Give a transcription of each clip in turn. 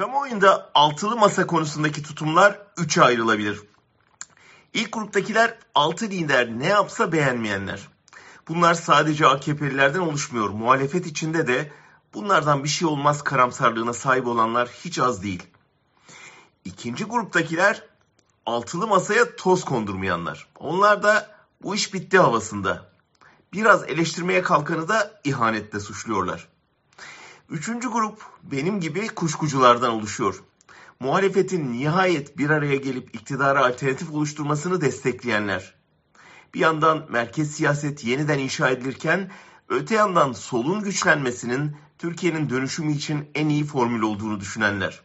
Kamuoyunda altılı masa konusundaki tutumlar üçe ayrılabilir. İlk gruptakiler altı lider ne yapsa beğenmeyenler. Bunlar sadece AKP'lilerden oluşmuyor. Muhalefet içinde de bunlardan bir şey olmaz karamsarlığına sahip olanlar hiç az değil. İkinci gruptakiler altılı masaya toz kondurmayanlar. Onlar da bu iş bitti havasında. Biraz eleştirmeye kalkanı da ihanetle suçluyorlar. Üçüncü grup benim gibi kuşkuculardan oluşuyor. Muhalefetin nihayet bir araya gelip iktidara alternatif oluşturmasını destekleyenler. Bir yandan merkez siyaset yeniden inşa edilirken öte yandan solun güçlenmesinin Türkiye'nin dönüşümü için en iyi formül olduğunu düşünenler.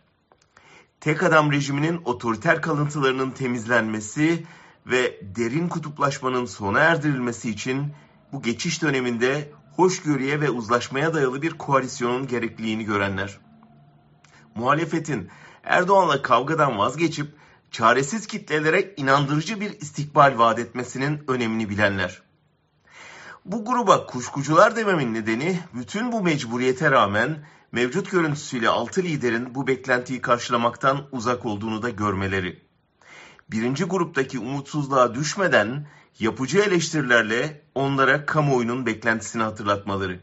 Tek adam rejiminin otoriter kalıntılarının temizlenmesi ve derin kutuplaşmanın sona erdirilmesi için bu geçiş döneminde hoşgörüye ve uzlaşmaya dayalı bir koalisyonun gerekliliğini görenler. Muhalefetin Erdoğan'la kavgadan vazgeçip çaresiz kitlelere inandırıcı bir istikbal vaat etmesinin önemini bilenler. Bu gruba kuşkucular dememin nedeni bütün bu mecburiyete rağmen mevcut görüntüsüyle altı liderin bu beklentiyi karşılamaktan uzak olduğunu da görmeleri. Birinci gruptaki umutsuzluğa düşmeden yapıcı eleştirilerle onlara kamuoyunun beklentisini hatırlatmaları.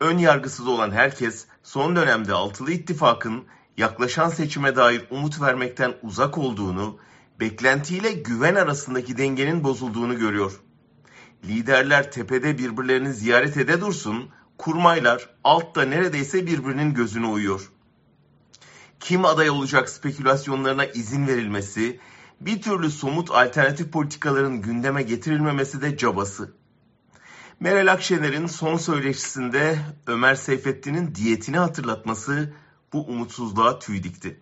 Ön yargısız olan herkes son dönemde altılı ittifakın yaklaşan seçime dair umut vermekten uzak olduğunu, beklentiyle güven arasındaki dengenin bozulduğunu görüyor. Liderler tepede birbirlerini ziyaret ede dursun, kurmaylar altta neredeyse birbirinin gözünü uyuyor. Kim aday olacak spekülasyonlarına izin verilmesi, bir türlü somut alternatif politikaların gündeme getirilmemesi de cabası. Meral Akşener'in son söyleşisinde Ömer Seyfettin'in diyetini hatırlatması bu umutsuzluğa tüy dikti.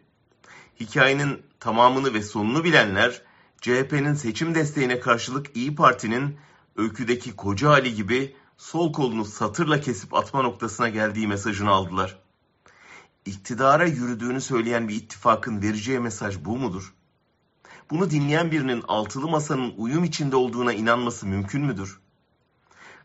Hikayenin tamamını ve sonunu bilenler CHP'nin seçim desteğine karşılık İyi Parti'nin öyküdeki koca Ali gibi sol kolunu satırla kesip atma noktasına geldiği mesajını aldılar. İktidara yürüdüğünü söyleyen bir ittifakın vereceği mesaj bu mudur? Bunu dinleyen birinin altılı masanın uyum içinde olduğuna inanması mümkün müdür?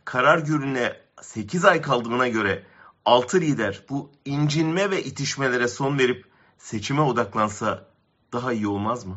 Karar görüne 8 ay kaldığına göre 6 lider bu incinme ve itişmelere son verip seçime odaklansa daha iyi olmaz mı?